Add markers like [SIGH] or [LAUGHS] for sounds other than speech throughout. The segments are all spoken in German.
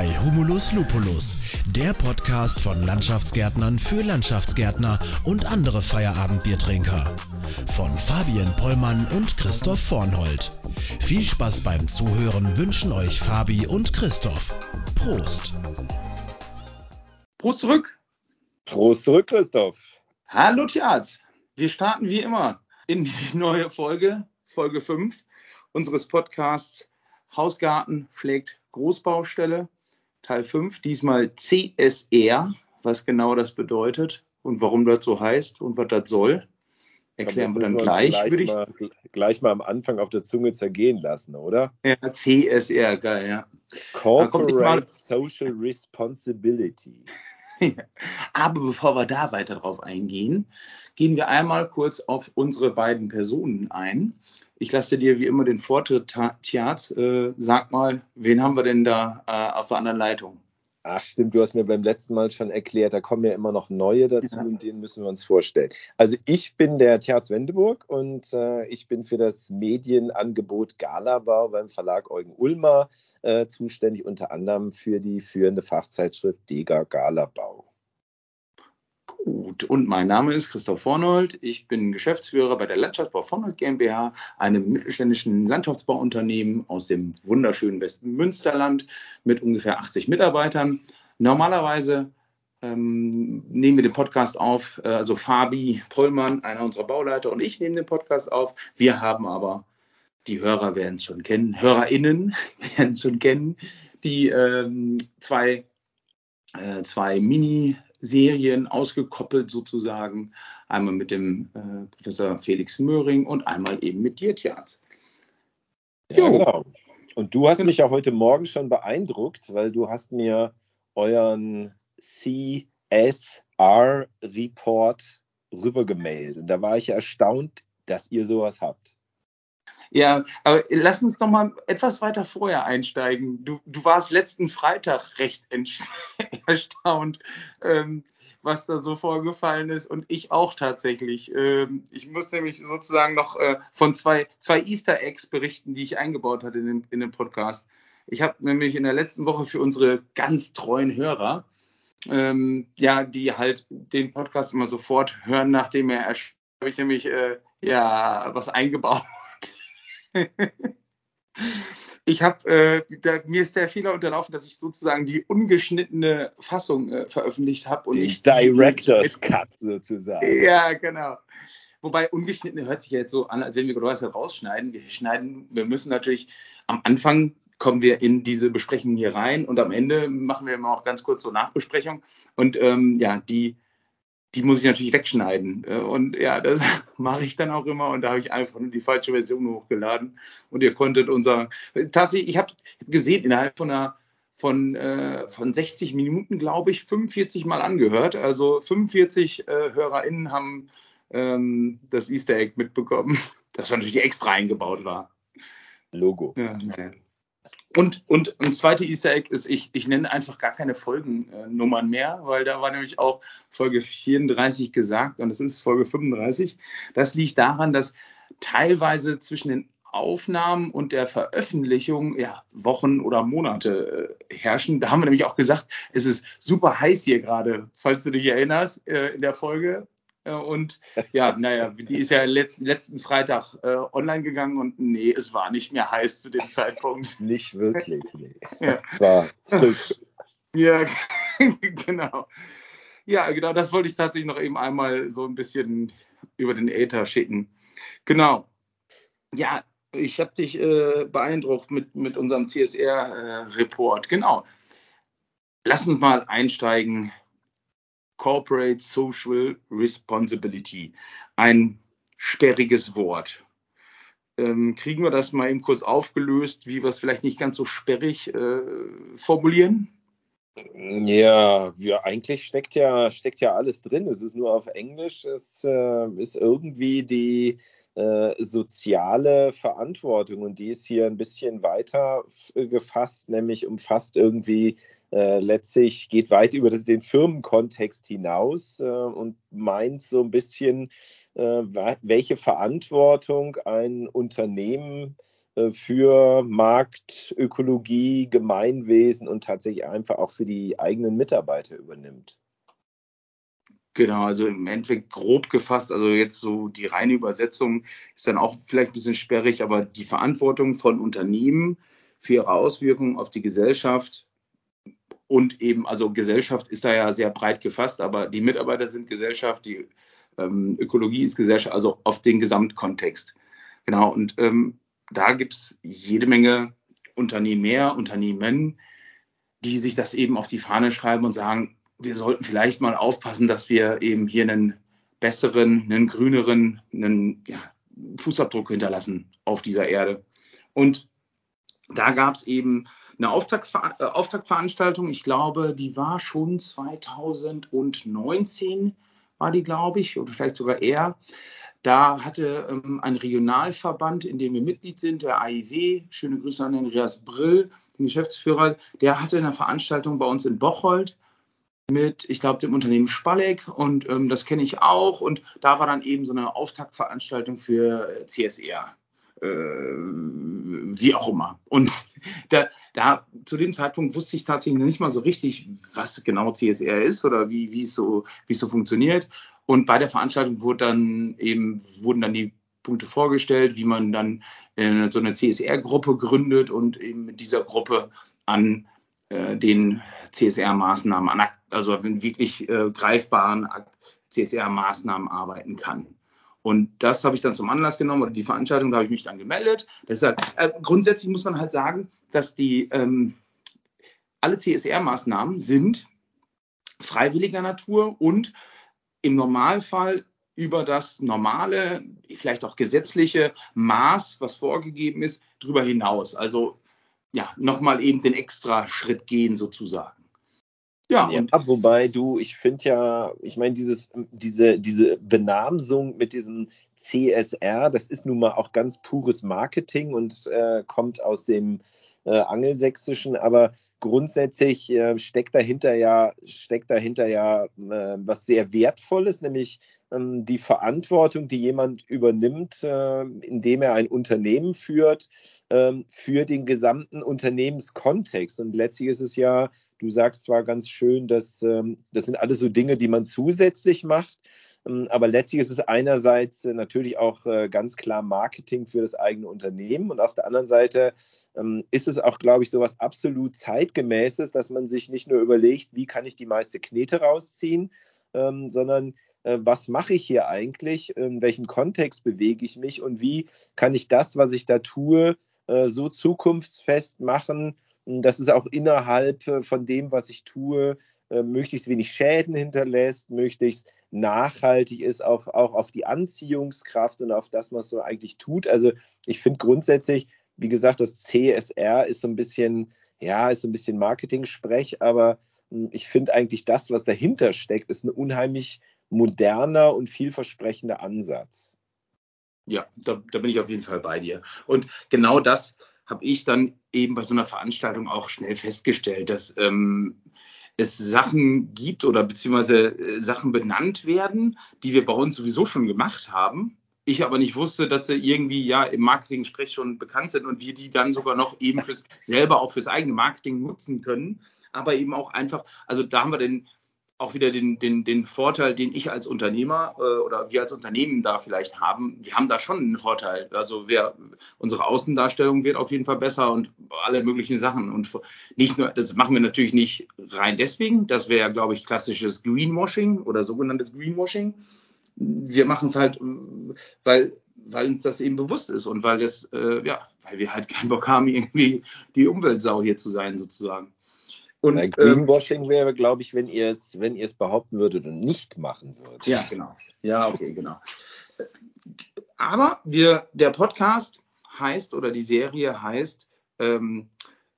bei Humulus Lupulus, der Podcast von Landschaftsgärtnern für Landschaftsgärtner und andere Feierabendbiertrinker. Von Fabian Pollmann und Christoph Vornhold. Viel Spaß beim Zuhören wünschen euch Fabi und Christoph. Prost! Prost zurück! Prost zurück, Christoph! Hallo Tjaz! Wir starten wie immer in die neue Folge, Folge 5 unseres Podcasts Hausgarten schlägt Großbaustelle, Teil 5, diesmal CSR, was genau das bedeutet und warum das so heißt und was das soll. Erklären wir dann gleich. Gleich, würde ich mal, gleich mal am Anfang auf der Zunge zergehen lassen, oder? Ja, CSR, geil, ja. Corporate Social Responsibility. [LAUGHS] Aber bevor wir da weiter drauf eingehen, gehen wir einmal kurz auf unsere beiden Personen ein. Ich lasse dir wie immer den Vortritt, Tiaz. Äh, sag mal, wen haben wir denn da äh, auf der anderen Leitung? Ach stimmt, du hast mir beim letzten Mal schon erklärt, da kommen ja immer noch neue dazu ja. und denen müssen wir uns vorstellen. Also ich bin der Terz Wendeburg und äh, ich bin für das Medienangebot Galabau beim Verlag Eugen Ulmer äh, zuständig, unter anderem für die führende Fachzeitschrift Dega Galabau. Gut, und mein Name ist Christoph Vornold. Ich bin Geschäftsführer bei der Landschaftsbau Vornold GmbH, einem mittelständischen Landschaftsbauunternehmen aus dem wunderschönen Westen Münsterland mit ungefähr 80 Mitarbeitern. Normalerweise ähm, nehmen wir den Podcast auf, äh, also Fabi Pollmann, einer unserer Bauleiter, und ich nehmen den Podcast auf. Wir haben aber, die Hörer werden es schon kennen, HörerInnen [LAUGHS] werden es schon kennen, die ähm, zwei, äh, zwei Mini- Serien ausgekoppelt sozusagen. Einmal mit dem äh, Professor Felix Möhring und einmal eben mit dir, Tjaz. Ja, genau. Und du hast genau. mich ja heute Morgen schon beeindruckt, weil du hast mir euren CSR-Report rübergemailt. Und da war ich erstaunt, dass ihr sowas habt. Ja, aber lass uns noch mal etwas weiter vorher einsteigen. Du, du warst letzten Freitag recht [LAUGHS] erstaunt, ähm, was da so vorgefallen ist und ich auch tatsächlich. Ähm, ich muss nämlich sozusagen noch äh, von zwei, zwei Easter Eggs berichten, die ich eingebaut hatte in den, in den Podcast. Ich habe nämlich in der letzten Woche für unsere ganz treuen Hörer, ähm, ja, die halt den Podcast immer sofort hören, nachdem er erscheint, habe ich nämlich äh, ja was eingebaut ich habe, äh, mir ist der Fehler unterlaufen, dass ich sozusagen die ungeschnittene Fassung äh, veröffentlicht habe. Die Director's Cut sozusagen. Ja, genau. Wobei ungeschnittene hört sich ja jetzt so an, als wenn wir was rausschneiden. Wir schneiden, wir müssen natürlich am Anfang kommen wir in diese Besprechung hier rein und am Ende machen wir immer auch ganz kurz so Nachbesprechung. Und ähm, ja, die die muss ich natürlich wegschneiden. Äh, und ja, das [LAUGHS] mache ich dann auch immer. Und da habe ich einfach nur die falsche Version hochgeladen. Und ihr konntet unser. Tatsächlich, ich habe gesehen, innerhalb von einer von, äh, von 60 Minuten, glaube ich, 45 Mal angehört. Also 45 äh, HörerInnen haben ähm, das Easter Egg mitbekommen, [LAUGHS] das natürlich extra eingebaut war. Logo. Ja, naja. Und, und ein zweiter Easter Egg ist, ich, ich nenne einfach gar keine Folgennummern mehr, weil da war nämlich auch Folge 34 gesagt und es ist Folge 35. Das liegt daran, dass teilweise zwischen den Aufnahmen und der Veröffentlichung ja, Wochen oder Monate äh, herrschen. Da haben wir nämlich auch gesagt, es ist super heiß hier gerade, falls du dich erinnerst, äh, in der Folge. Äh, und ja, naja, die ist ja letzten, letzten Freitag äh, online gegangen und nee, es war nicht mehr heiß zu dem Zeitpunkt. [LAUGHS] Nicht wirklich, nee. Ja. Es war frisch. Ja, [LAUGHS] genau. Ja, genau, das wollte ich tatsächlich noch eben einmal so ein bisschen über den Äther schicken. Genau. Ja, ich habe dich äh, beeindruckt mit, mit unserem CSR-Report. Äh, genau. Lass uns mal einsteigen Corporate Social Responsibility. Ein sperriges Wort. Ähm, kriegen wir das mal eben kurz aufgelöst, wie wir es vielleicht nicht ganz so sperrig äh, formulieren? Ja, ja, eigentlich steckt ja, steckt ja alles drin. Es ist nur auf Englisch. Es äh, ist irgendwie die soziale Verantwortung und die ist hier ein bisschen weiter gefasst, nämlich umfasst irgendwie äh, letztlich, geht weit über das, den Firmenkontext hinaus äh, und meint so ein bisschen, äh, welche Verantwortung ein Unternehmen äh, für Markt, Ökologie, Gemeinwesen und tatsächlich einfach auch für die eigenen Mitarbeiter übernimmt. Genau, also im Endeffekt grob gefasst, also jetzt so die reine Übersetzung ist dann auch vielleicht ein bisschen sperrig, aber die Verantwortung von Unternehmen für ihre Auswirkungen auf die Gesellschaft und eben, also Gesellschaft ist da ja sehr breit gefasst, aber die Mitarbeiter sind Gesellschaft, die ähm, Ökologie ist Gesellschaft, also auf den Gesamtkontext. Genau, und ähm, da gibt es jede Menge Unternehmer, Unternehmen, die sich das eben auf die Fahne schreiben und sagen, wir sollten vielleicht mal aufpassen, dass wir eben hier einen besseren, einen grüneren, einen ja, Fußabdruck hinterlassen auf dieser Erde. Und da gab es eben eine Auftaktsver äh, Auftaktveranstaltung. Ich glaube, die war schon 2019, war die, glaube ich, oder vielleicht sogar eher. Da hatte ähm, ein Regionalverband, in dem wir Mitglied sind, der AIW, schöne Grüße an Andreas Brill, den Geschäftsführer, der hatte eine Veranstaltung bei uns in Bocholt mit, ich glaube, dem Unternehmen Spalleck und ähm, das kenne ich auch. Und da war dann eben so eine Auftaktveranstaltung für CSR. Äh, wie auch immer. Und da, da zu dem Zeitpunkt wusste ich tatsächlich nicht mal so richtig, was genau CSR ist oder wie, es so, so funktioniert. Und bei der Veranstaltung wurde dann eben, wurden dann die Punkte vorgestellt, wie man dann äh, so eine CSR-Gruppe gründet und eben mit dieser Gruppe an den CSR-Maßnahmen, also wirklich äh, greifbaren CSR-Maßnahmen arbeiten kann. Und das habe ich dann zum Anlass genommen oder die Veranstaltung, da habe ich mich dann gemeldet. Deshalb, äh, grundsätzlich muss man halt sagen, dass die ähm, alle CSR-Maßnahmen sind freiwilliger Natur und im Normalfall über das normale, vielleicht auch gesetzliche Maß, was vorgegeben ist, darüber hinaus. Also ja, nochmal eben den extra Schritt gehen sozusagen. Ja, ja und wobei du, ich finde ja, ich meine, dieses, diese, diese Benamsung mit diesem CSR, das ist nun mal auch ganz pures Marketing und äh, kommt aus dem äh, Angelsächsischen, aber grundsätzlich äh, steckt dahinter ja, steckt dahinter ja äh, was sehr Wertvolles, nämlich die Verantwortung, die jemand übernimmt, äh, indem er ein Unternehmen führt, ähm, für den gesamten Unternehmenskontext. Und letztlich ist es ja Du sagst zwar ganz schön, dass ähm, das sind alles so Dinge, die man zusätzlich macht, ähm, aber letztlich ist es einerseits äh, natürlich auch äh, ganz klar Marketing für das eigene Unternehmen und auf der anderen Seite ähm, ist es auch, glaube ich, so was absolut zeitgemäßes, dass man sich nicht nur überlegt, wie kann ich die meiste Knete rausziehen, ähm, sondern was mache ich hier eigentlich, in welchem Kontext bewege ich mich und wie kann ich das, was ich da tue, so zukunftsfest machen, dass es auch innerhalb äh, von dem, was ich tue, äh, möglichst wenig Schäden hinterlässt, möglichst nachhaltig ist, auch, auch auf die Anziehungskraft und auf das, was man eigentlich tut. Also ich finde grundsätzlich, wie gesagt, das CSR ist so ein bisschen, ja, ist so ein bisschen Marketing-Sprech, aber hm, ich finde eigentlich das, was dahinter steckt, ist ein unheimlich moderner und vielversprechender Ansatz. Ja, da, da bin ich auf jeden Fall bei dir. Und genau das habe ich dann eben bei so einer Veranstaltung auch schnell festgestellt, dass ähm, es Sachen gibt oder beziehungsweise äh, Sachen benannt werden, die wir bei uns sowieso schon gemacht haben. Ich aber nicht wusste, dass sie irgendwie ja im Marketing-Sprech schon bekannt sind und wir die dann sogar noch eben fürs selber auch fürs eigene Marketing nutzen können. Aber eben auch einfach, also da haben wir den auch wieder den, den, den Vorteil, den ich als Unternehmer äh, oder wir als Unternehmen da vielleicht haben. Wir haben da schon einen Vorteil. Also wir, unsere Außendarstellung wird auf jeden Fall besser und alle möglichen Sachen. Und nicht nur, das machen wir natürlich nicht rein deswegen. Das wäre, glaube ich, klassisches Greenwashing oder sogenanntes Greenwashing. Wir machen es halt, weil, weil uns das eben bewusst ist und weil es, äh, ja, weil wir halt keinen Bock haben, [LAUGHS] irgendwie die Umweltsau hier zu sein, sozusagen. Und, Bei Greenwashing ähm, wäre, glaube ich, wenn ihr es, wenn ihr es behaupten würdet und nicht machen würdet. Ja, genau. Ja, okay, genau. Aber wir, der Podcast heißt oder die Serie heißt ähm,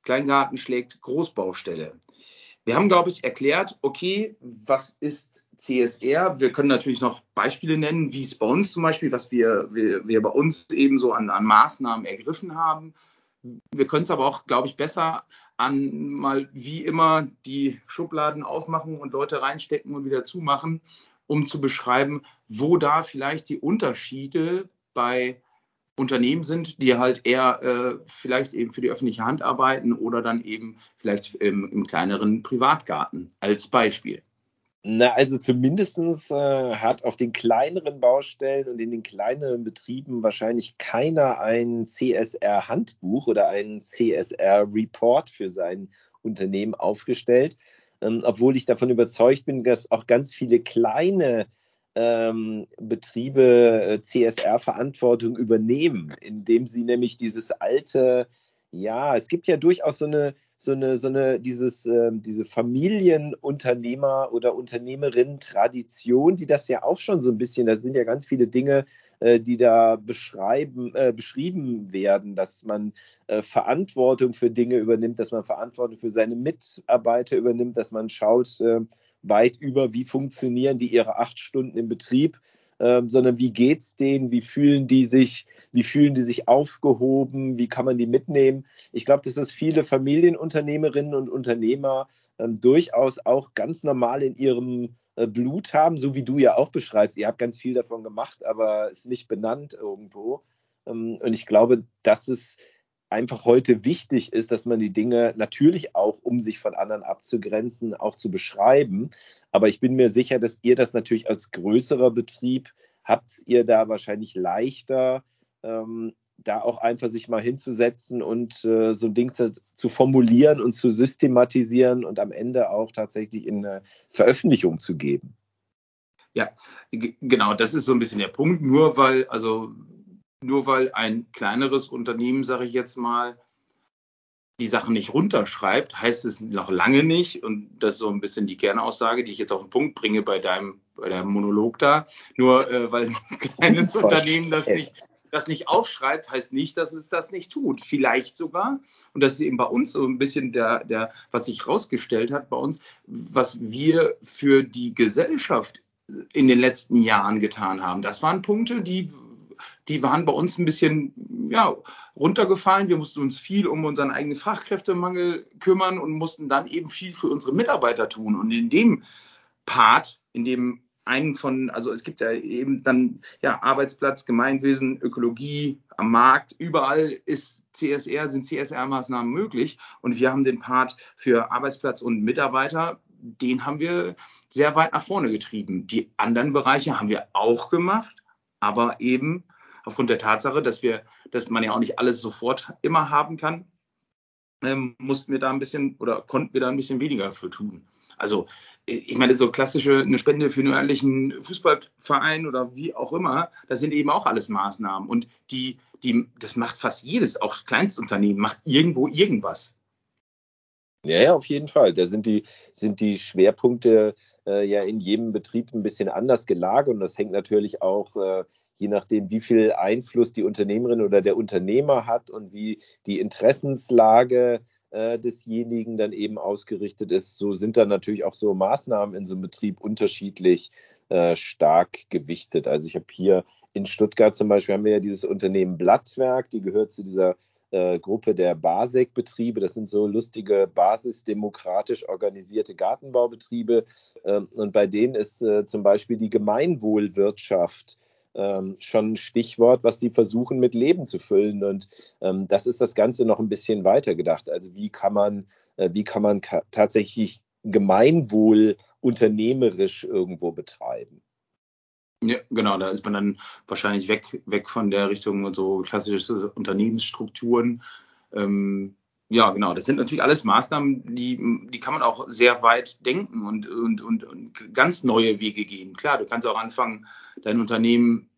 Kleingarten schlägt Großbaustelle. Wir haben, glaube ich, erklärt, okay, was ist CSR? Wir können natürlich noch Beispiele nennen, wie es bei uns zum Beispiel, was wir, wir, wir bei uns eben so an, an Maßnahmen ergriffen haben. Wir können es aber auch, glaube ich, besser an mal wie immer die Schubladen aufmachen und Leute reinstecken und wieder zumachen, um zu beschreiben, wo da vielleicht die Unterschiede bei Unternehmen sind, die halt eher äh, vielleicht eben für die öffentliche Hand arbeiten oder dann eben vielleicht im, im kleineren Privatgarten als Beispiel. Na, also zumindest äh, hat auf den kleineren Baustellen und in den kleineren Betrieben wahrscheinlich keiner ein CSR-Handbuch oder einen CSR-Report für sein Unternehmen aufgestellt, ähm, obwohl ich davon überzeugt bin, dass auch ganz viele kleine ähm, Betriebe äh, CSR-Verantwortung übernehmen, indem sie nämlich dieses alte, ja, es gibt ja durchaus so eine, so eine, so eine, dieses, äh, diese Familienunternehmer- oder Unternehmerinnen-Tradition, die das ja auch schon so ein bisschen, da sind ja ganz viele Dinge, äh, die da beschreiben, äh, beschrieben werden, dass man äh, Verantwortung für Dinge übernimmt, dass man Verantwortung für seine Mitarbeiter übernimmt, dass man schaut, äh, weit über, wie funktionieren die ihre acht Stunden im Betrieb, ähm, sondern wie geht's denen, wie fühlen die sich, wie fühlen die sich aufgehoben, wie kann man die mitnehmen. Ich glaube, dass das viele Familienunternehmerinnen und Unternehmer ähm, durchaus auch ganz normal in ihrem äh, Blut haben, so wie du ja auch beschreibst. Ihr habt ganz viel davon gemacht, aber ist nicht benannt irgendwo. Ähm, und ich glaube, dass es einfach heute wichtig ist, dass man die Dinge natürlich auch, um sich von anderen abzugrenzen, auch zu beschreiben. Aber ich bin mir sicher, dass ihr das natürlich als größerer Betrieb habt ihr da wahrscheinlich leichter, ähm, da auch einfach sich mal hinzusetzen und äh, so ein Ding zu, zu, formulieren und zu systematisieren und am Ende auch tatsächlich in eine Veröffentlichung zu geben. Ja, genau, das ist so ein bisschen der Punkt. Nur weil, also nur weil ein kleineres Unternehmen, sage ich jetzt mal, die Sachen nicht runterschreibt, heißt es noch lange nicht, und das ist so ein bisschen die Kernaussage, die ich jetzt auf den Punkt bringe bei deinem, bei deinem Monolog da, nur äh, weil ein [LAUGHS] kleines Unternehmen das nicht, das nicht aufschreibt, heißt nicht, dass es das nicht tut. Vielleicht sogar, und das ist eben bei uns so ein bisschen der, der, was sich rausgestellt hat bei uns, was wir für die Gesellschaft in den letzten Jahren getan haben. Das waren Punkte, die die waren bei uns ein bisschen ja, runtergefallen. Wir mussten uns viel um unseren eigenen Fachkräftemangel kümmern und mussten dann eben viel für unsere Mitarbeiter tun. Und in dem Part, in dem einen von, also es gibt ja eben dann ja Arbeitsplatz, Gemeinwesen, Ökologie am Markt, überall ist CSR, sind CSR-Maßnahmen möglich. Und wir haben den Part für Arbeitsplatz und Mitarbeiter, den haben wir sehr weit nach vorne getrieben. Die anderen Bereiche haben wir auch gemacht, aber eben aufgrund der Tatsache, dass wir, dass man ja auch nicht alles sofort immer haben kann, ähm, mussten wir da ein bisschen oder konnten wir da ein bisschen weniger für tun. Also ich meine, so klassische eine Spende für einen örtlichen Fußballverein oder wie auch immer, das sind eben auch alles Maßnahmen. Und die, die, das macht fast jedes, auch Kleinstunternehmen, macht irgendwo irgendwas. Ja, ja, auf jeden Fall. Da sind die, sind die Schwerpunkte äh, ja in jedem Betrieb ein bisschen anders gelagert und das hängt natürlich auch äh, je nachdem, wie viel Einfluss die Unternehmerin oder der Unternehmer hat und wie die Interessenslage äh, desjenigen dann eben ausgerichtet ist, so sind dann natürlich auch so Maßnahmen in so einem Betrieb unterschiedlich äh, stark gewichtet. Also ich habe hier in Stuttgart zum Beispiel haben wir ja dieses Unternehmen Blattwerk, die gehört zu dieser äh, Gruppe der BASEC-Betriebe. Das sind so lustige basisdemokratisch organisierte Gartenbaubetriebe. Ähm, und bei denen ist äh, zum Beispiel die Gemeinwohlwirtschaft ähm, schon ein Stichwort, was die versuchen mit Leben zu füllen. Und ähm, das ist das Ganze noch ein bisschen weiter gedacht. Also wie kann man, äh, wie kann man tatsächlich Gemeinwohl unternehmerisch irgendwo betreiben? Ja, genau, da ist man dann wahrscheinlich weg, weg von der Richtung so klassische Unternehmensstrukturen. Ähm, ja, genau, das sind natürlich alles Maßnahmen, die, die kann man auch sehr weit denken und, und, und, und ganz neue Wege gehen. Klar, du kannst auch anfangen, dein Unternehmen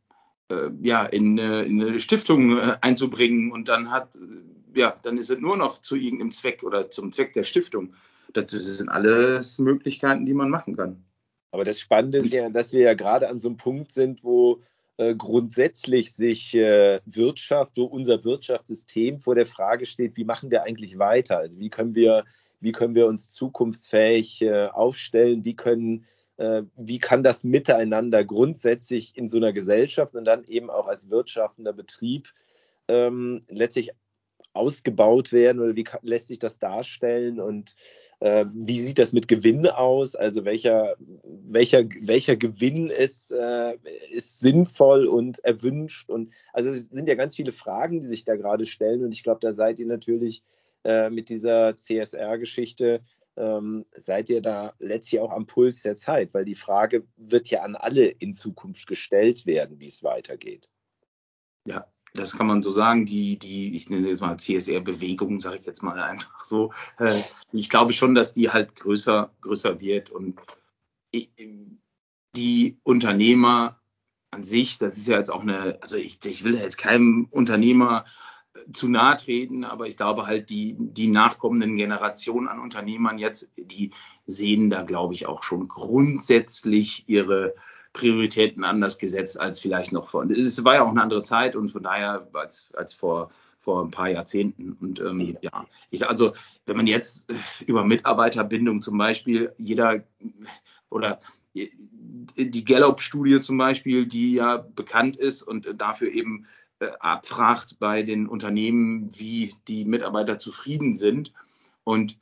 äh, ja, in, in, eine Stiftung äh, einzubringen und dann hat, äh, ja, dann ist es nur noch zu irgendeinem Zweck oder zum Zweck der Stiftung. Das, das sind alles Möglichkeiten, die man machen kann. Aber das Spannende ist ja, dass wir ja gerade an so einem Punkt sind, wo äh, grundsätzlich sich äh, Wirtschaft, wo unser Wirtschaftssystem vor der Frage steht, wie machen wir eigentlich weiter? Also wie können wir, wie können wir uns zukunftsfähig äh, aufstellen? Wie können äh, wie kann das miteinander grundsätzlich in so einer Gesellschaft und dann eben auch als wirtschaftender Betrieb ähm, letztlich ausgebaut werden oder wie kann, lässt sich das darstellen? Und äh, wie sieht das mit Gewinn aus? Also welcher, welcher, welcher Gewinn ist, äh, ist sinnvoll und erwünscht? Und also es sind ja ganz viele Fragen, die sich da gerade stellen. Und ich glaube, da seid ihr natürlich äh, mit dieser CSR-Geschichte ähm, seid ihr da letztlich auch am Puls der Zeit, weil die Frage wird ja an alle in Zukunft gestellt werden, wie es weitergeht. Ja, das kann man so sagen, die, die, ich nenne jetzt mal CSR-Bewegung, sage ich jetzt mal einfach so. Äh, ich glaube schon, dass die halt größer, größer wird und die Unternehmer an sich, das ist ja jetzt auch eine, also ich, ich will jetzt keinem Unternehmer zu nahe treten, aber ich glaube halt, die, die nachkommenden Generationen an Unternehmern jetzt, die sehen da, glaube ich, auch schon grundsätzlich ihre Prioritäten anders gesetzt als vielleicht noch vor. Es war ja auch eine andere Zeit und von daher als, als vor, vor ein paar Jahrzehnten. Und ähm, ja, ich, also wenn man jetzt über Mitarbeiterbindung zum Beispiel, jeder oder die Gallup-Studie zum Beispiel, die ja bekannt ist und dafür eben äh, abfragt bei den Unternehmen, wie die Mitarbeiter zufrieden sind. Und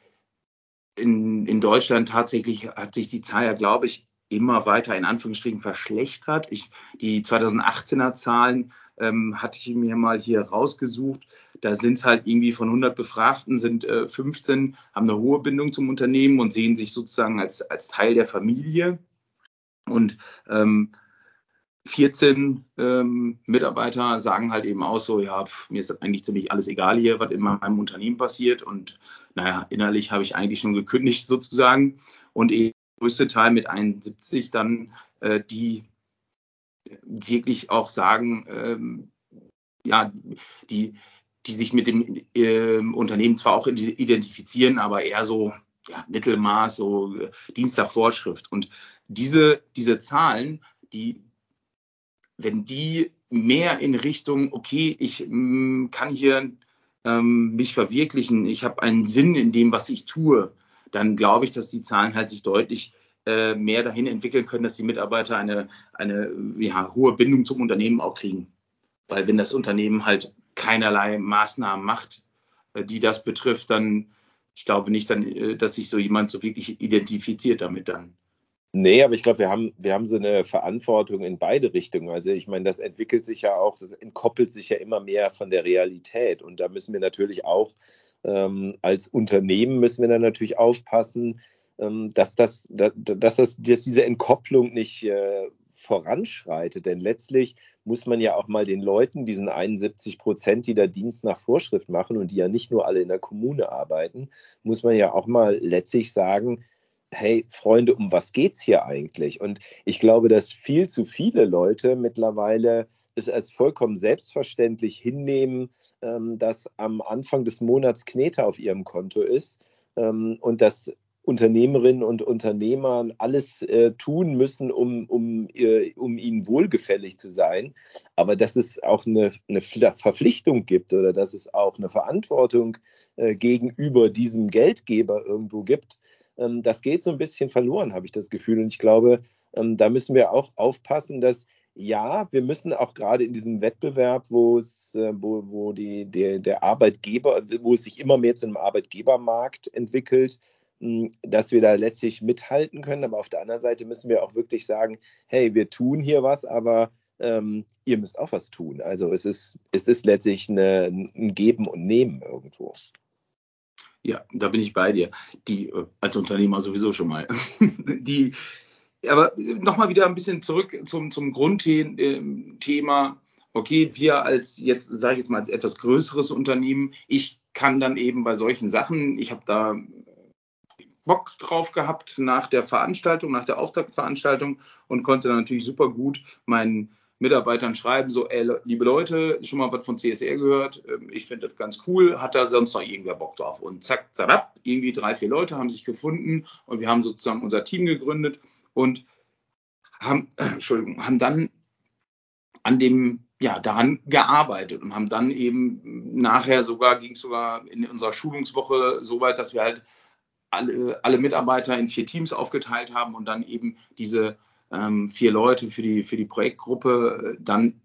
in, in Deutschland tatsächlich hat sich die Zahl ja, glaube ich, immer weiter in Anführungsstrichen verschlechtert. Ich, die 2018er Zahlen ähm, hatte ich mir mal hier rausgesucht. Da sind es halt irgendwie von 100 Befragten sind äh, 15 haben eine hohe Bindung zum Unternehmen und sehen sich sozusagen als, als Teil der Familie. Und ähm, 14 ähm, Mitarbeiter sagen halt eben auch so, ja, pf, mir ist eigentlich ziemlich alles egal hier, was in meinem Unternehmen passiert. Und naja, innerlich habe ich eigentlich schon gekündigt sozusagen. Und größte Teil mit 71 dann, äh, die wirklich auch sagen, ähm, ja, die, die sich mit dem äh, Unternehmen zwar auch identifizieren, aber eher so ja, Mittelmaß, so äh, Dienstagvorschrift. Und diese, diese Zahlen, die wenn die mehr in Richtung, okay, ich mh, mm, kann hier ähm, mich verwirklichen, ich habe einen Sinn in dem, was ich tue, dann glaube ich, dass die Zahlen halt sich deutlich äh, mehr dahin entwickeln können, dass die Mitarbeiter eine, eine ja, hohe Bindung zum Unternehmen auch kriegen. Weil wenn das Unternehmen halt keinerlei Maßnahmen macht, äh, die das betrifft, dann ich glaube nicht, dann, äh, dass sich so jemand so wirklich identifiziert damit dann. Nee, aber ich glaube, wir haben, wir haben so eine Verantwortung in beide Richtungen. Also ich meine, das entwickelt sich ja auch, das entkoppelt sich ja immer mehr von der Realität. Und da müssen wir natürlich auch ähm, als Unternehmen müssen wir dann natürlich aufpassen, ähm, dass, das, dass, das, dass diese Entkopplung nicht äh, voranschreitet. Denn letztlich muss man ja auch mal den Leuten, diesen 71 Prozent, die da Dienst nach Vorschrift machen und die ja nicht nur alle in der Kommune arbeiten, muss man ja auch mal letztlich sagen, hey Freunde, um was geht's hier eigentlich? Und ich glaube, dass viel zu viele Leute mittlerweile es als vollkommen selbstverständlich hinnehmen, ähm, dass am Anfang des Monats Knete auf ihrem Konto ist ähm, und dass Unternehmerinnen und Unternehmer alles äh, tun müssen, um, um, äh, um ihnen wohlgefällig zu sein. Aber dass es auch eine, eine Verpflichtung gibt oder dass es auch eine Verantwortung äh, gegenüber diesem Geldgeber irgendwo gibt, ähm, das geht so ein bisschen verloren, habe ich das Gefühl. Und ich glaube, ähm, da müssen wir auch aufpassen, dass ja, wir müssen auch gerade in diesem Wettbewerb, wo es, äh, wo, wo die, der, der Arbeitgeber, wo es sich immer mehr zu einem Arbeitgebermarkt entwickelt, hm, dass wir da letztlich mithalten können. Aber auf der anderen Seite müssen wir auch wirklich sagen, hey, wir tun hier was, aber ähm, ihr müsst auch was tun. Also es ist, es ist letztlich eine, ein Geben und Nehmen irgendwo. Ja, da bin ich bei dir. Die äh, als Unternehmer sowieso schon mal. [LAUGHS] die, aber nochmal wieder ein bisschen zurück zum, zum Grundthema. Okay, wir als jetzt, sage ich jetzt mal, als etwas größeres Unternehmen, ich kann dann eben bei solchen Sachen, ich habe da Bock drauf gehabt nach der Veranstaltung, nach der Auftaktveranstaltung und konnte dann natürlich super gut meinen Mitarbeitern schreiben, so, ey, liebe Leute, schon mal was von CSR gehört, ähm, ich finde das ganz cool, hat da sonst noch irgendwer Bock drauf? Und zack, zack, irgendwie drei, vier Leute haben sich gefunden und wir haben sozusagen unser Team gegründet und haben, [CLEARS THROAT] Entschuldigung, haben dann an dem, ja, daran gearbeitet und haben dann eben nachher sogar, ging es sogar in unserer Schulungswoche so weit, dass wir halt alle, alle Mitarbeiter in vier Teams aufgeteilt haben und dann eben diese ähm, vier Leute für die, für die Projektgruppe äh, dann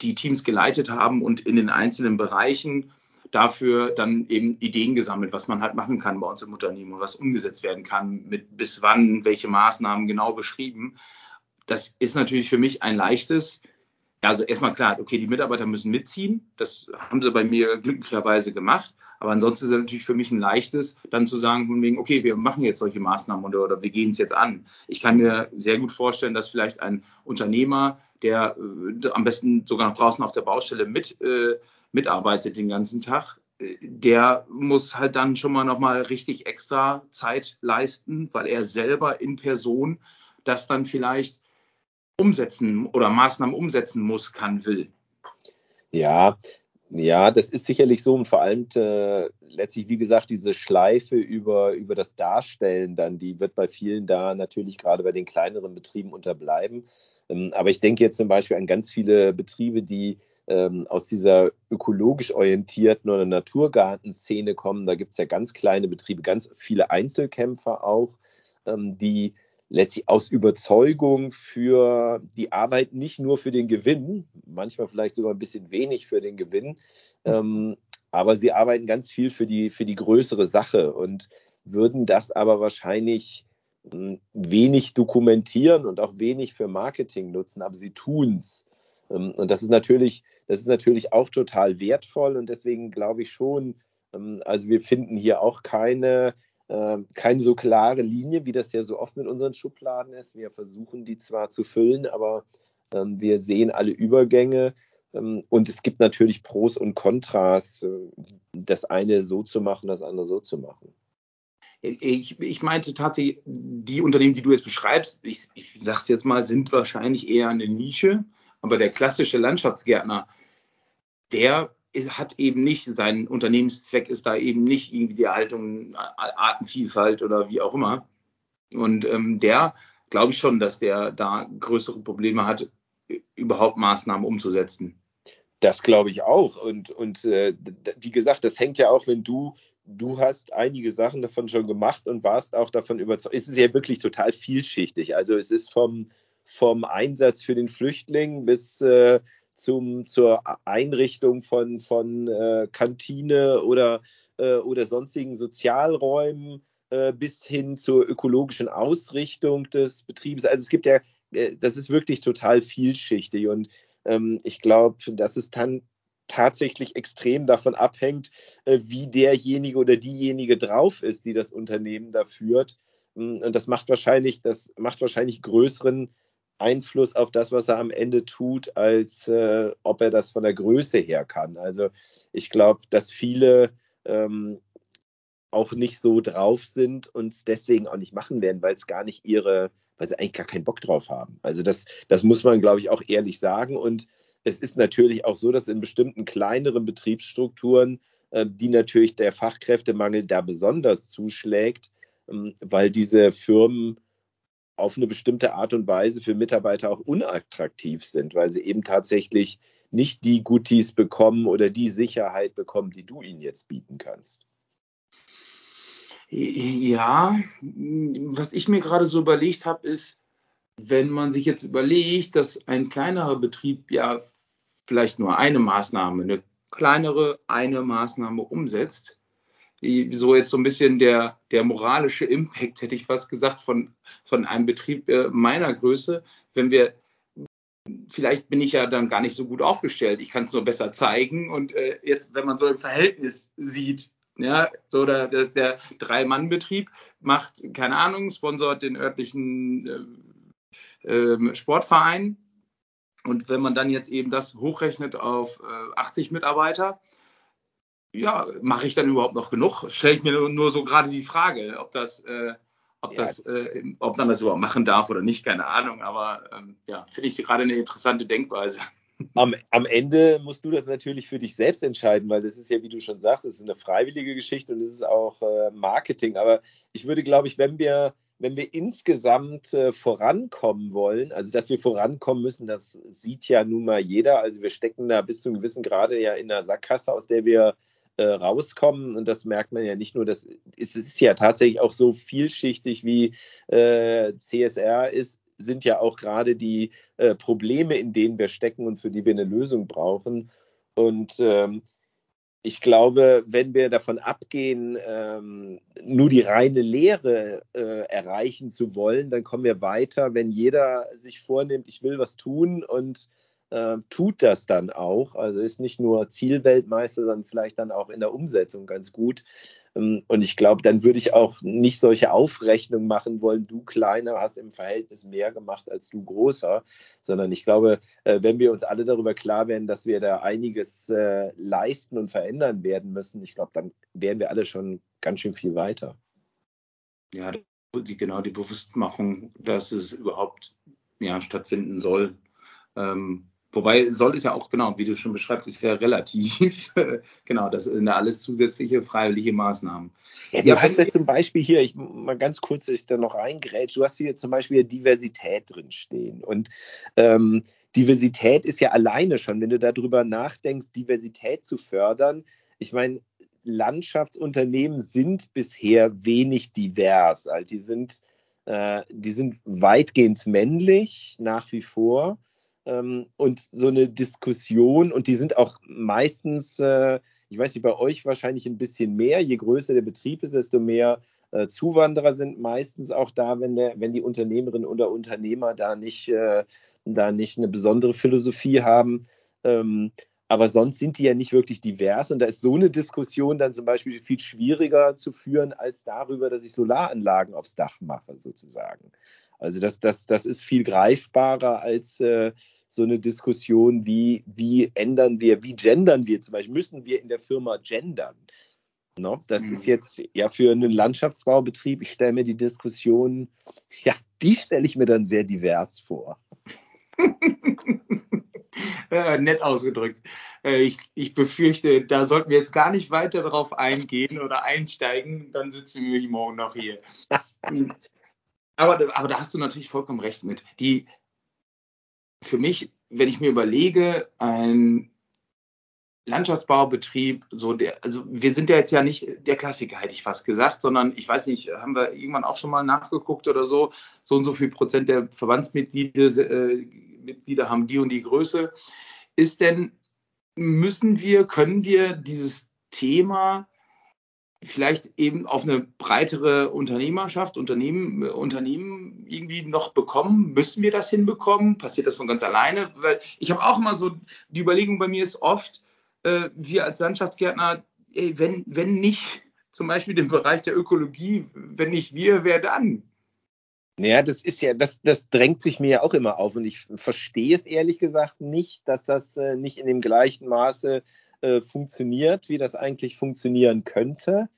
die Teams geleitet haben und in den einzelnen Bereichen dafür dann eben Ideen gesammelt, was man halt machen kann bei uns im Unternehmen und was umgesetzt werden kann, mit bis wann, welche Maßnahmen genau beschrieben. Das ist natürlich für mich ein leichtes. Also erstmal klar, okay, die Mitarbeiter müssen mitziehen. Das haben sie bei mir glücklicherweise gemacht. Aber ansonsten ist es natürlich für mich ein leichtes, dann zu sagen, von wegen, okay, wir machen jetzt solche Maßnahmen oder, oder wir gehen es jetzt an. Ich kann mir sehr gut vorstellen, dass vielleicht ein Unternehmer, der äh, am besten sogar noch draußen auf der Baustelle mit, äh, mitarbeitet den ganzen Tag, äh, der muss halt dann schon mal nochmal richtig extra Zeit leisten, weil er selber in Person das dann vielleicht umsetzen oder Maßnahmen umsetzen muss, kann, will. Ja, ja, das ist sicherlich so und vor allem äh, letztlich, wie gesagt, diese Schleife über, über das Darstellen dann, die wird bei vielen da natürlich gerade bei den kleineren Betrieben unterbleiben. Ähm, aber ich denke jetzt zum Beispiel an ganz viele Betriebe, die ähm, aus dieser ökologisch orientierten oder Naturgartenszene kommen. Da gibt es ja ganz kleine Betriebe, ganz viele Einzelkämpfer auch, ähm, die letztlich aus Überzeugung für die Arbeit, nicht nur für den Gewinn, manchmal vielleicht sogar ein bisschen wenig für den Gewinn, ähm, aber sie arbeiten ganz viel für die, für die größere Sache und würden das aber wahrscheinlich wenig dokumentieren und auch wenig für Marketing nutzen, aber sie tun es. Ähm, und das ist natürlich, das ist natürlich auch total wertvoll und deswegen glaube ich schon, ähm, also wir finden hier auch keine äh, keine so klare Linie, wie das ja so oft mit unseren Schubladen ist. Wir versuchen die zwar zu füllen, aber ähm, wir sehen alle Übergänge. Ähm, und es gibt natürlich Pros und Kontras, äh, das eine so zu machen, das andere so zu machen. Ich, ich meinte tatsächlich, die Unternehmen, die du jetzt beschreibst, ich, ich sag's jetzt mal, sind wahrscheinlich eher eine Nische, aber der klassische Landschaftsgärtner, der hat eben nicht, sein Unternehmenszweck ist da eben nicht irgendwie die Erhaltung Artenvielfalt oder wie auch immer. Und ähm, der glaube ich schon, dass der da größere Probleme hat, überhaupt Maßnahmen umzusetzen. Das glaube ich auch. Und, und äh, wie gesagt, das hängt ja auch, wenn du, du hast einige Sachen davon schon gemacht und warst auch davon überzeugt. Es ist ja wirklich total vielschichtig. Also es ist vom, vom Einsatz für den Flüchtling bis äh, zum, zur Einrichtung von, von äh, Kantine oder, äh, oder sonstigen Sozialräumen äh, bis hin zur ökologischen Ausrichtung des Betriebes. Also es gibt ja, äh, das ist wirklich total vielschichtig und ähm, ich glaube, dass es dann tatsächlich extrem davon abhängt, äh, wie derjenige oder diejenige drauf ist, die das Unternehmen da führt. Und das macht wahrscheinlich, das macht wahrscheinlich größeren Einfluss auf das, was er am Ende tut, als äh, ob er das von der Größe her kann. Also ich glaube, dass viele ähm, auch nicht so drauf sind und deswegen auch nicht machen werden, weil es gar nicht ihre, weil sie eigentlich gar keinen Bock drauf haben. Also das, das muss man, glaube ich, auch ehrlich sagen. Und es ist natürlich auch so, dass in bestimmten kleineren Betriebsstrukturen, äh, die natürlich der Fachkräftemangel da besonders zuschlägt, ähm, weil diese Firmen auf eine bestimmte Art und Weise für Mitarbeiter auch unattraktiv sind, weil sie eben tatsächlich nicht die Goodies bekommen oder die Sicherheit bekommen, die du ihnen jetzt bieten kannst. Ja, was ich mir gerade so überlegt habe, ist, wenn man sich jetzt überlegt, dass ein kleinerer Betrieb ja vielleicht nur eine Maßnahme, eine kleinere eine Maßnahme umsetzt, so jetzt so ein bisschen der, der moralische Impact, hätte ich fast gesagt, von, von einem Betrieb äh, meiner Größe. Wenn wir, vielleicht bin ich ja dann gar nicht so gut aufgestellt, ich kann es nur besser zeigen. Und äh, jetzt, wenn man so ein Verhältnis sieht, ja, so der, das, der Drei-Mann-Betrieb macht, keine Ahnung, sponsort den örtlichen äh, äh, Sportverein. Und wenn man dann jetzt eben das hochrechnet auf 80 äh, Mitarbeiter, ja, mache ich dann überhaupt noch genug? Stelle ich mir nur, nur so gerade die Frage, ob das, äh, ob, ja. das äh, ob man das überhaupt machen darf oder nicht, keine Ahnung. Aber ähm, ja, finde ich gerade eine interessante Denkweise. Am, am, Ende musst du das natürlich für dich selbst entscheiden, weil das ist ja, wie du schon sagst, es ist eine freiwillige Geschichte und es ist auch äh, Marketing. Aber ich würde, glaube ich, wenn wir, wenn wir insgesamt äh, vorankommen wollen, also dass wir vorankommen müssen, das sieht ja nun mal jeder. Also wir stecken da bis zu einem gewissen Grade ja in einer Sackgasse, aus der wir äh, rauskommen. Und das merkt man ja nicht nur, das ist, ist ja tatsächlich auch so vielschichtig wie äh, CSR ist, sind ja auch gerade die äh, Probleme, in denen wir stecken und für die wir eine Lösung brauchen. Und ähm, ich glaube, wenn wir davon abgehen, ähm, nur die reine Lehre äh, erreichen zu wollen, dann kommen wir weiter, wenn jeder sich vornimmt, ich will was tun und äh, tut das dann auch. Also ist nicht nur Zielweltmeister, sondern vielleicht dann auch in der Umsetzung ganz gut. Ähm, und ich glaube, dann würde ich auch nicht solche Aufrechnungen machen wollen, du kleiner hast im Verhältnis mehr gemacht als du großer, sondern ich glaube, äh, wenn wir uns alle darüber klar werden, dass wir da einiges äh, leisten und verändern werden müssen, ich glaube, dann wären wir alle schon ganz schön viel weiter. Ja, die, genau die Bewusstmachung, dass es überhaupt ja, stattfinden soll. Ähm, Wobei soll ist ja auch, genau, wie du schon beschreibst, ist ja relativ. [LAUGHS] genau, das sind ja alles zusätzliche freiwillige Maßnahmen. Ja, du ja, hast ja zum Beispiel hier, ich mal ganz kurz, dass ich da noch reingrätsche, du hast hier zum Beispiel Diversität drinstehen. Und ähm, Diversität ist ja alleine schon, wenn du darüber nachdenkst, Diversität zu fördern. Ich meine, Landschaftsunternehmen sind bisher wenig divers. Also die sind, äh, die sind weitgehend männlich nach wie vor und so eine Diskussion und die sind auch meistens, äh, ich weiß nicht, bei euch wahrscheinlich ein bisschen mehr. Je größer der Betrieb ist, desto mehr äh, Zuwanderer sind meistens auch da, wenn, der, wenn die Unternehmerinnen oder Unternehmer da nicht, äh, da nicht eine besondere Philosophie haben. Ähm, aber sonst sind die ja nicht wirklich divers und da ist so eine Diskussion dann zum Beispiel viel schwieriger zu führen als darüber, dass ich Solaranlagen aufs Dach mache, sozusagen. Also das, das, das ist viel greifbarer als äh, so eine Diskussion, wie, wie ändern wir, wie gendern wir zum Beispiel, müssen wir in der Firma gendern? No, das mhm. ist jetzt ja für einen Landschaftsbaubetrieb, ich stelle mir die Diskussion, [LAUGHS] ja, die stelle ich mir dann sehr divers vor. [LAUGHS] äh, nett ausgedrückt. Äh, ich, ich befürchte, da sollten wir jetzt gar nicht weiter darauf eingehen oder einsteigen, dann sitzen wir nämlich morgen noch hier. [LAUGHS] aber, aber da hast du natürlich vollkommen recht mit. Die, für mich, wenn ich mir überlege, ein Landschaftsbaubetrieb, so der, also wir sind ja jetzt ja nicht der Klassiker, hätte ich fast gesagt, sondern ich weiß nicht, haben wir irgendwann auch schon mal nachgeguckt oder so, so und so viel Prozent der Verbandsmitglieder äh, Mitglieder haben die und die Größe. Ist denn, müssen wir, können wir dieses Thema vielleicht eben auf eine breitere Unternehmerschaft, Unternehmen, Unternehmen irgendwie noch bekommen? Müssen wir das hinbekommen? Passiert das von ganz alleine? Weil ich habe auch immer so, die Überlegung bei mir ist oft, äh, wir als Landschaftsgärtner, ey, wenn, wenn nicht zum Beispiel den Bereich der Ökologie, wenn nicht wir, wer dann? Ja, das ist ja, das, das drängt sich mir ja auch immer auf und ich verstehe es ehrlich gesagt nicht, dass das äh, nicht in dem gleichen Maße äh, funktioniert, wie das eigentlich funktionieren könnte.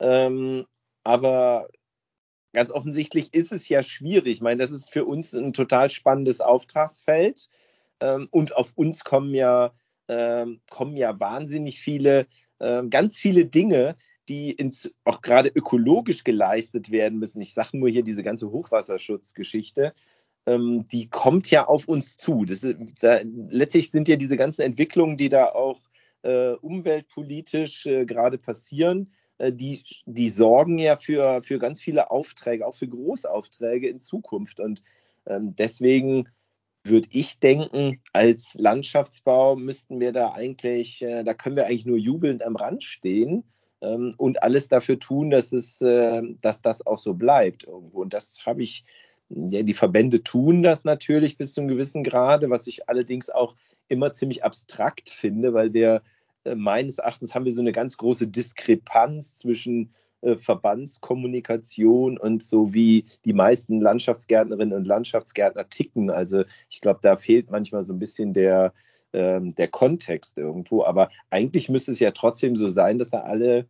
Ähm, aber ganz offensichtlich ist es ja schwierig. Ich meine, das ist für uns ein total spannendes Auftragsfeld. Ähm, und auf uns kommen ja, ähm, kommen ja wahnsinnig viele, äh, ganz viele Dinge, die ins, auch gerade ökologisch geleistet werden müssen. Ich sage nur hier diese ganze Hochwasserschutzgeschichte. Ähm, die kommt ja auf uns zu. Das, da, letztlich sind ja diese ganzen Entwicklungen, die da auch äh, umweltpolitisch äh, gerade passieren, äh, die, die sorgen ja für, für ganz viele Aufträge, auch für Großaufträge in Zukunft. Und ähm, deswegen würde ich denken, als Landschaftsbau müssten wir da eigentlich, äh, da können wir eigentlich nur jubelnd am Rand stehen ähm, und alles dafür tun, dass es, äh, dass das auch so bleibt irgendwo. Und das habe ich, ja, die Verbände tun das natürlich bis zu einem gewissen Grade, was ich allerdings auch immer ziemlich abstrakt finde, weil wir äh, meines Erachtens haben wir so eine ganz große Diskrepanz zwischen äh, Verbandskommunikation und so wie die meisten Landschaftsgärtnerinnen und Landschaftsgärtner ticken. Also ich glaube, da fehlt manchmal so ein bisschen der, ähm, der Kontext irgendwo. Aber eigentlich müsste es ja trotzdem so sein, dass da alle,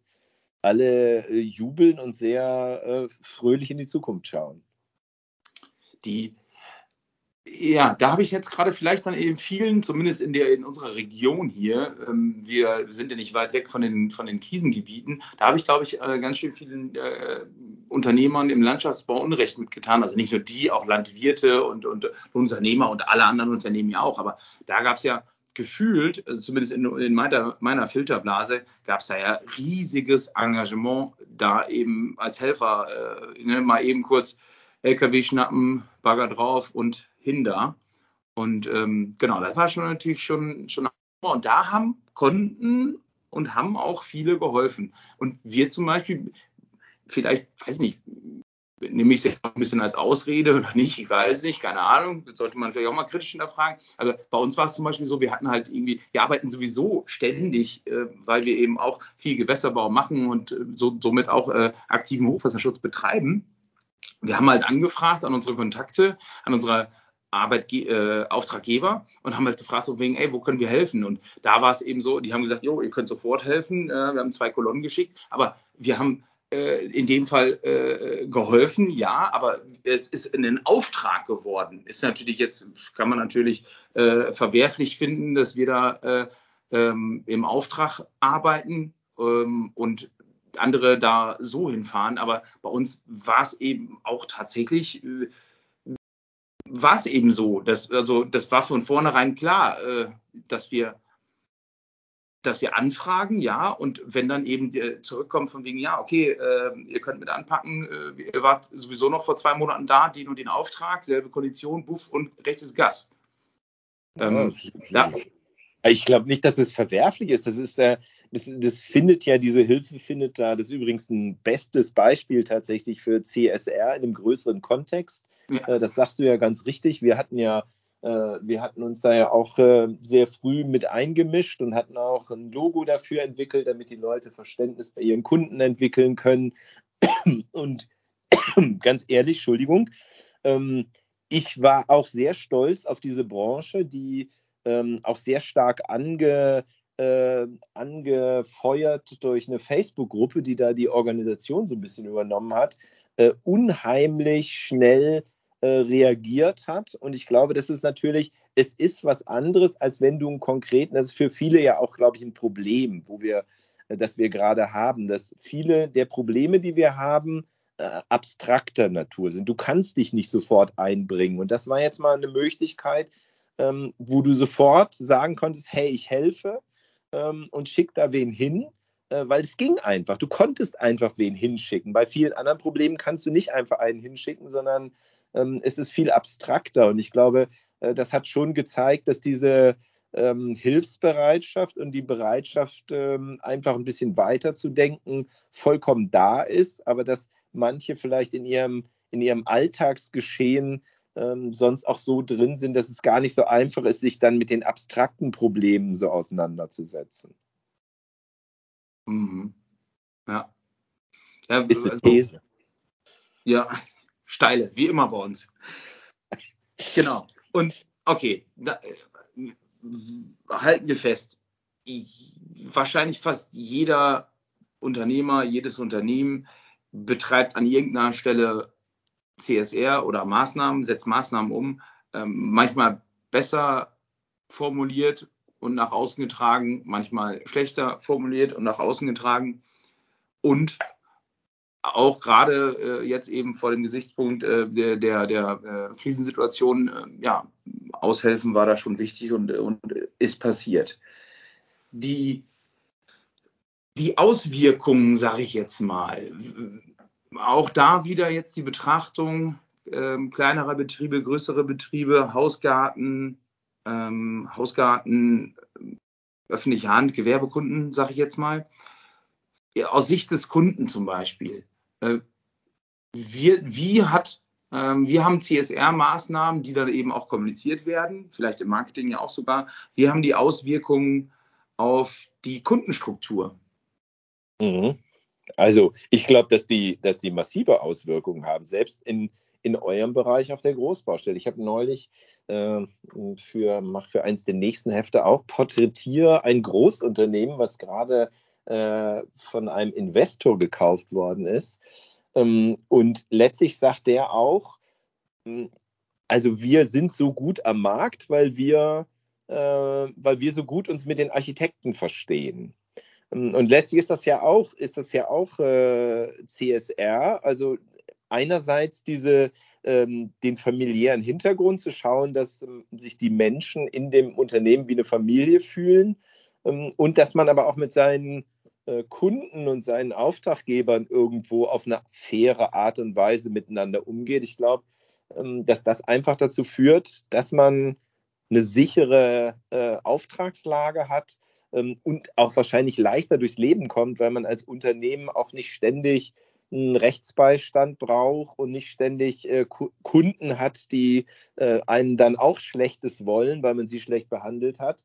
alle äh, jubeln und sehr äh, fröhlich in die Zukunft schauen. Die ja, da habe ich jetzt gerade vielleicht dann eben vielen, zumindest in der in unserer Region hier, ähm, wir sind ja nicht weit weg von den von den Krisengebieten, da habe ich glaube ich äh, ganz schön vielen äh, Unternehmern im Landschaftsbau Unrecht mitgetan. Also nicht nur die, auch Landwirte und, und Unternehmer und alle anderen Unternehmen ja auch. Aber da gab es ja gefühlt, also zumindest in, in meiner, meiner, Filterblase, gab es da ja riesiges Engagement, da eben als Helfer äh, ne, mal eben kurz LKW schnappen, Bagger drauf und Hinder. Und ähm, genau, das war schon natürlich schon, schon und da haben konnten und haben auch viele geholfen. Und wir zum Beispiel, vielleicht, weiß nicht, nehme ich es jetzt ein bisschen als Ausrede oder nicht, ich weiß nicht, keine Ahnung, das sollte man vielleicht auch mal kritisch hinterfragen. Aber bei uns war es zum Beispiel so, wir hatten halt irgendwie, wir arbeiten sowieso ständig, äh, weil wir eben auch viel Gewässerbau machen und äh, so, somit auch äh, aktiven Hochwasserschutz betreiben. Wir haben halt angefragt an unsere Kontakte, an unsere Arbeitge äh, Auftraggeber und haben halt gefragt, so wegen, ey, wo können wir helfen? Und da war es eben so, die haben gesagt, jo, ihr könnt sofort helfen. Äh, wir haben zwei Kolonnen geschickt, aber wir haben äh, in dem Fall äh, geholfen, ja, aber es ist ein Auftrag geworden. Ist natürlich jetzt, kann man natürlich äh, verwerflich finden, dass wir da äh, ähm, im Auftrag arbeiten ähm, und andere da so hinfahren. Aber bei uns war es eben auch tatsächlich, äh, war es eben so. Dass, also das war von vornherein klar, äh, dass wir dass wir anfragen, ja, und wenn dann eben zurückkommt von wegen, ja, okay, äh, ihr könnt mit anpacken, äh, ihr wart sowieso noch vor zwei Monaten da, den und den Auftrag, selbe Kondition, Buff und rechts ist Gas. Ähm, ja. Ich glaube nicht, dass es verwerflich ist. Das ist äh, das, das findet ja, diese Hilfe findet da, das ist übrigens ein bestes Beispiel tatsächlich für CSR in einem größeren Kontext. Ja. Äh, das sagst du ja ganz richtig. Wir hatten ja äh, wir hatten uns da ja auch äh, sehr früh mit eingemischt und hatten auch ein Logo dafür entwickelt, damit die Leute Verständnis bei ihren Kunden entwickeln können. [CLEARS THROAT] Und [CLEARS THROAT] ganz ehrlich, Entschuldigung, ähm, ich war auch sehr stolz auf diese Branche, die ähm, auch sehr stark ange, äh, angefeuert durch eine Facebook-Gruppe, die da die Organisation so ein bisschen übernommen hat, äh, unheimlich schnell äh, reagiert hat. Und ich glaube, das ist natürlich, es ist was anderes, als wenn du einen konkreten, das ist für viele ja auch, glaube ich, ein Problem, wo wir, äh, das wir gerade haben, dass viele der Probleme, die wir haben, äh, abstrakter Natur sind. Du kannst dich nicht sofort einbringen. Und das war jetzt mal eine Möglichkeit, ähm, wo du sofort sagen konntest, hey, ich helfe ähm, und schick da wen hin äh, weil es ging einfach. Du konntest einfach wen hinschicken. Bei vielen anderen Problemen kannst du nicht einfach einen hinschicken, sondern ähm, es ist viel abstrakter. Und ich glaube, äh, das hat schon gezeigt, dass diese ähm, Hilfsbereitschaft und die Bereitschaft, ähm, einfach ein bisschen weiter zu denken, vollkommen da ist, aber dass manche vielleicht in ihrem, in ihrem Alltagsgeschehen ähm, sonst auch so drin sind, dass es gar nicht so einfach ist, sich dann mit den abstrakten Problemen so auseinanderzusetzen. Mhm. Ja. ja. Ist eine also These. Ja, [LAUGHS] steile, wie immer bei uns. Genau. Und okay, da, äh, halten wir fest. Ich, wahrscheinlich fast jeder Unternehmer, jedes Unternehmen betreibt an irgendeiner Stelle CSR oder Maßnahmen, setzt Maßnahmen um, ähm, manchmal besser formuliert und nach außen getragen, manchmal schlechter formuliert und nach außen getragen. Und auch gerade äh, jetzt eben vor dem Gesichtspunkt äh, der, der, der äh, Krisensituation, ja, aushelfen war da schon wichtig und, und ist passiert. Die, die Auswirkungen, sage ich jetzt mal, auch da wieder jetzt die Betrachtung ähm, kleinerer Betriebe, größere Betriebe, Hausgarten, ähm, Hausgarten, öffentliche Hand, Gewerbekunden, sage ich jetzt mal. Aus Sicht des Kunden zum Beispiel äh, wir, wie hat, ähm, wir haben CSR-Maßnahmen, die dann eben auch kommuniziert werden, vielleicht im Marketing ja auch sogar. Wir haben die Auswirkungen auf die Kundenstruktur. Mhm. Also ich glaube, dass die, dass die massive Auswirkungen haben, selbst in, in eurem Bereich auf der Großbaustelle. Ich habe neulich äh, für, mach für eins der nächsten Hefte auch, porträtiere ein Großunternehmen, was gerade äh, von einem Investor gekauft worden ist. Ähm, und letztlich sagt der auch, hm, also wir sind so gut am Markt, weil wir, äh, weil wir so gut uns mit den Architekten verstehen. Ähm, und letztlich ist das ja auch, ist das ja auch äh, CSR, also einerseits diese, ähm, den familiären Hintergrund zu schauen, dass ähm, sich die Menschen in dem Unternehmen wie eine Familie fühlen ähm, und dass man aber auch mit seinen äh, Kunden und seinen Auftraggebern irgendwo auf eine faire Art und Weise miteinander umgeht. Ich glaube, ähm, dass das einfach dazu führt, dass man eine sichere äh, Auftragslage hat und auch wahrscheinlich leichter durchs Leben kommt, weil man als Unternehmen auch nicht ständig einen Rechtsbeistand braucht und nicht ständig äh, Kunden hat, die äh, einen dann auch Schlechtes wollen, weil man sie schlecht behandelt hat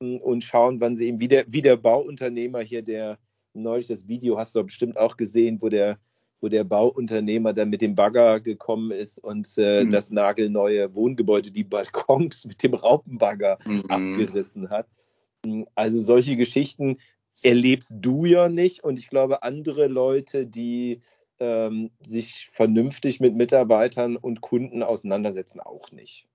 ähm, und schauen, wann sie eben wie der, wie der Bauunternehmer hier, der neulich das Video hast du bestimmt auch gesehen, wo der wo der Bauunternehmer dann mit dem Bagger gekommen ist und äh, mhm. das nagelneue Wohngebäude, die Balkons [LAUGHS] mit dem Raupenbagger mhm. abgerissen hat. Also solche Geschichten erlebst du ja nicht und ich glaube andere Leute, die ähm, sich vernünftig mit Mitarbeitern und Kunden auseinandersetzen, auch nicht.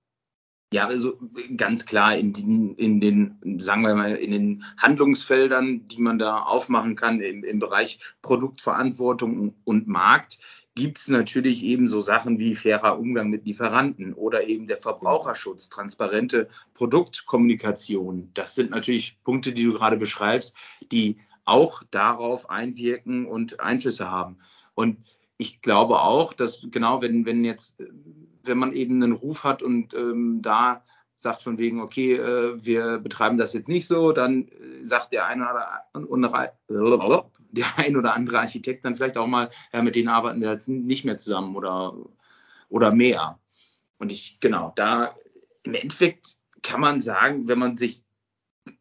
Ja, also ganz klar in den, in den, sagen wir mal, in den Handlungsfeldern, die man da aufmachen kann im, im Bereich Produktverantwortung und Markt, gibt es natürlich eben so Sachen wie fairer Umgang mit Lieferanten oder eben der Verbraucherschutz, transparente Produktkommunikation. Das sind natürlich Punkte, die du gerade beschreibst, die auch darauf einwirken und Einflüsse haben. Und ich glaube auch, dass genau wenn, wenn jetzt wenn man eben einen Ruf hat und ähm, da sagt von wegen, okay, äh, wir betreiben das jetzt nicht so, dann äh, sagt der eine oder, der [LAUGHS] ein oder andere Architekt dann vielleicht auch mal, ja, mit denen arbeiten wir jetzt nicht mehr zusammen oder, oder mehr. Und ich, genau, da im Endeffekt kann man sagen, wenn man sich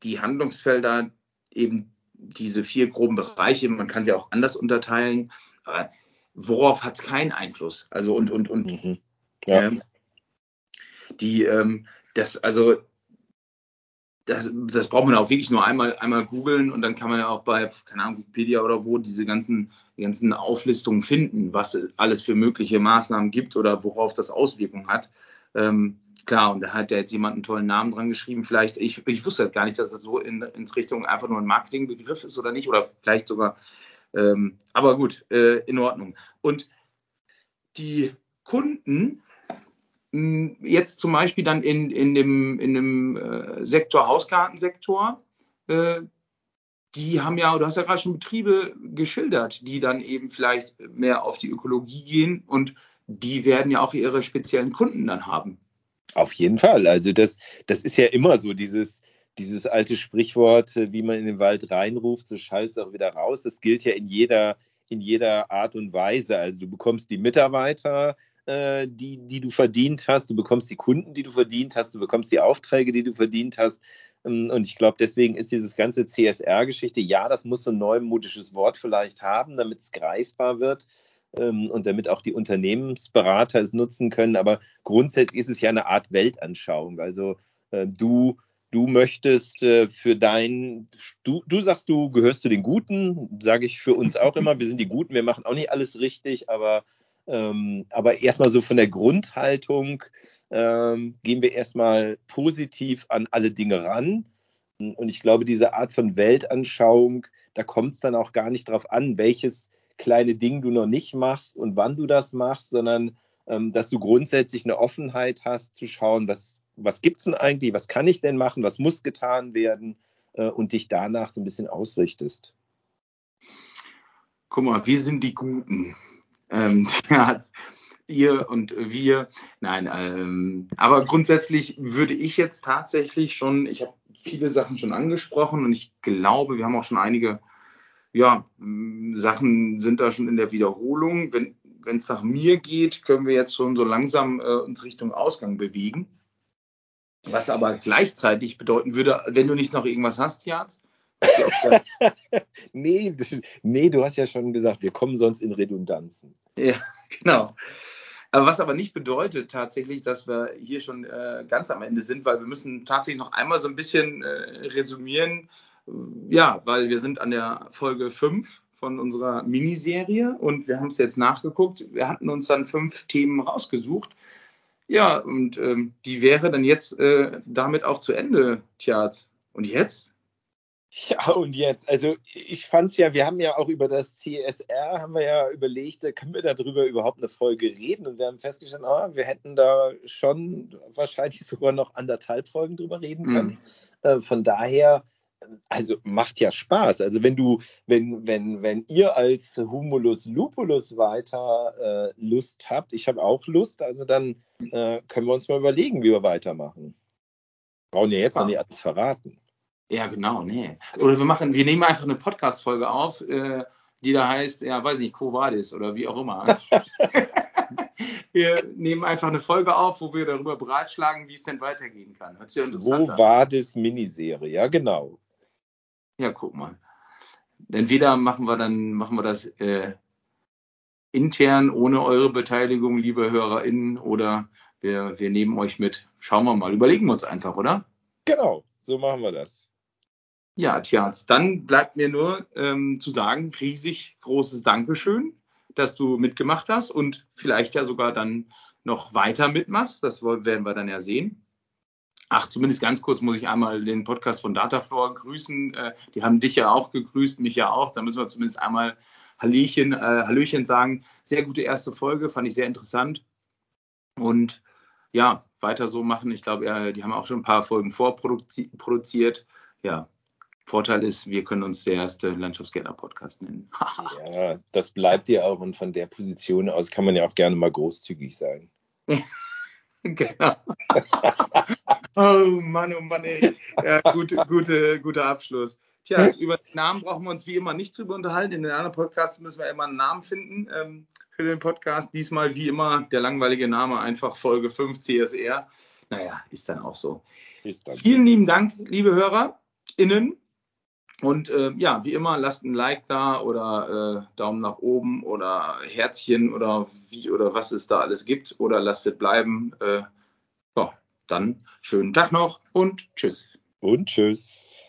die Handlungsfelder eben diese vier groben Bereiche, man kann sie auch anders unterteilen, aber worauf hat es keinen Einfluss? Also und, und, und mhm. Ja. Ähm, die, ähm, das, also, das, das braucht man auch wirklich nur einmal, einmal googeln und dann kann man ja auch bei, keine Ahnung, Wikipedia oder wo diese ganzen, ganzen Auflistungen finden, was alles für mögliche Maßnahmen gibt oder worauf das Auswirkungen hat. Ähm, klar, und da hat ja jetzt jemand einen tollen Namen dran geschrieben. Vielleicht, ich, ich wusste halt gar nicht, dass es so in, in Richtung einfach nur ein Marketingbegriff ist oder nicht, oder vielleicht sogar, ähm, aber gut, äh, in Ordnung. Und die Kunden jetzt zum Beispiel dann in, in dem, in dem äh, Sektor Hausgartensektor, äh, die haben ja, du hast ja gerade schon Betriebe geschildert, die dann eben vielleicht mehr auf die Ökologie gehen und die werden ja auch ihre speziellen Kunden dann haben. Auf jeden Fall. Also das, das ist ja immer so, dieses, dieses alte Sprichwort, wie man in den Wald reinruft, so schallt es auch wieder raus. Das gilt ja in jeder, in jeder Art und Weise. Also du bekommst die Mitarbeiter, äh, die, die du verdient hast, du bekommst die Kunden, die du verdient hast, du bekommst die Aufträge, die du verdient hast. Ähm, und ich glaube, deswegen ist dieses ganze CSR-Geschichte, ja, das muss so ein neumodisches Wort vielleicht haben, damit es greifbar wird ähm, und damit auch die Unternehmensberater es nutzen können. Aber grundsätzlich ist es ja eine Art Weltanschauung. Also äh, du du möchtest äh, für dein, du, du sagst, du gehörst zu den Guten, sage ich für uns auch immer, wir sind die Guten, wir machen auch nicht alles richtig, aber ähm, aber erstmal so von der Grundhaltung ähm, gehen wir erstmal positiv an alle Dinge ran. Und ich glaube, diese Art von Weltanschauung, da kommt es dann auch gar nicht darauf an, welches kleine Ding du noch nicht machst und wann du das machst, sondern ähm, dass du grundsätzlich eine Offenheit hast zu schauen, was, was gibt es denn eigentlich, was kann ich denn machen, was muss getan werden äh, und dich danach so ein bisschen ausrichtest. Guck mal, wir sind die Guten. Ähm, [LAUGHS] ihr und wir. Nein, ähm, aber grundsätzlich würde ich jetzt tatsächlich schon, ich habe viele Sachen schon angesprochen und ich glaube, wir haben auch schon einige, ja, Sachen sind da schon in der Wiederholung. Wenn es nach mir geht, können wir jetzt schon so langsam äh, uns Richtung Ausgang bewegen. Was aber gleichzeitig bedeuten würde, wenn du nicht noch irgendwas hast, Jaz, [LAUGHS] nee, nee, du hast ja schon gesagt, wir kommen sonst in Redundanzen. Ja, [LAUGHS] genau. Aber was aber nicht bedeutet tatsächlich, dass wir hier schon äh, ganz am Ende sind, weil wir müssen tatsächlich noch einmal so ein bisschen äh, resümieren. Ja, weil wir sind an der Folge 5 von unserer Miniserie und wir haben es jetzt nachgeguckt. Wir hatten uns dann fünf Themen rausgesucht. Ja, und ähm, die wäre dann jetzt äh, damit auch zu Ende, Tja. Und jetzt? [LAUGHS] Ja, und jetzt, also ich fand es ja, wir haben ja auch über das CSR, haben wir ja überlegt, können wir darüber überhaupt eine Folge reden? Und wir haben festgestellt, oh, wir hätten da schon wahrscheinlich [LAUGHS] sogar noch anderthalb Folgen drüber reden können. Mhm. Äh, von daher, also macht ja Spaß. Also wenn du, wenn, wenn, wenn ihr als Humulus Lupulus weiter äh, Lust habt, ich habe auch Lust, also dann äh, können wir uns mal überlegen, wie wir weitermachen. Brauchen ja jetzt ja. noch nicht alles verraten. Ja, genau, nee. Oder wir machen, wir nehmen einfach eine Podcast-Folge auf, äh, die da heißt, ja, weiß nicht, Co Vadis oder wie auch immer. [LAUGHS] wir nehmen einfach eine Folge auf, wo wir darüber beratschlagen, wie es denn weitergehen kann. Hört sich interessant Wo Vadis Miniserie, ja, genau. Ja, guck mal. Entweder machen wir dann, machen wir das äh, intern ohne eure Beteiligung, liebe HörerInnen, oder wir, wir nehmen euch mit. Schauen wir mal, überlegen wir uns einfach, oder? Genau, so machen wir das. Ja, Tjans, dann bleibt mir nur ähm, zu sagen, riesig großes Dankeschön, dass du mitgemacht hast und vielleicht ja sogar dann noch weiter mitmachst. Das werden wir dann ja sehen. Ach, zumindest ganz kurz muss ich einmal den Podcast von Datafloor grüßen. Äh, die haben dich ja auch gegrüßt, mich ja auch. Da müssen wir zumindest einmal Hallöchen, äh, Hallöchen sagen. Sehr gute erste Folge, fand ich sehr interessant. Und ja, weiter so machen. Ich glaube, äh, die haben auch schon ein paar Folgen vorproduziert. Ja, Vorteil ist, wir können uns der erste Landschaftsgärtner-Podcast nennen. [LAUGHS] ja, das bleibt ja auch und von der Position aus kann man ja auch gerne mal großzügig sein. [LAUGHS] genau. [LAUGHS] oh Mann, oh Mann, ey. Ja, gute, gute, guter Abschluss. Tja, über den Namen brauchen wir uns wie immer nicht drüber unterhalten. In den anderen Podcasts müssen wir immer einen Namen finden ähm, für den Podcast. Diesmal wie immer der langweilige Name, einfach Folge 5 CSR. Naja, ist dann auch so. Vielen lieben Dank, liebe HörerInnen. Und äh, ja, wie immer, lasst ein Like da oder äh, Daumen nach oben oder Herzchen oder wie oder was es da alles gibt oder lasst es bleiben. Äh, so, dann schönen Tag noch und tschüss. Und tschüss.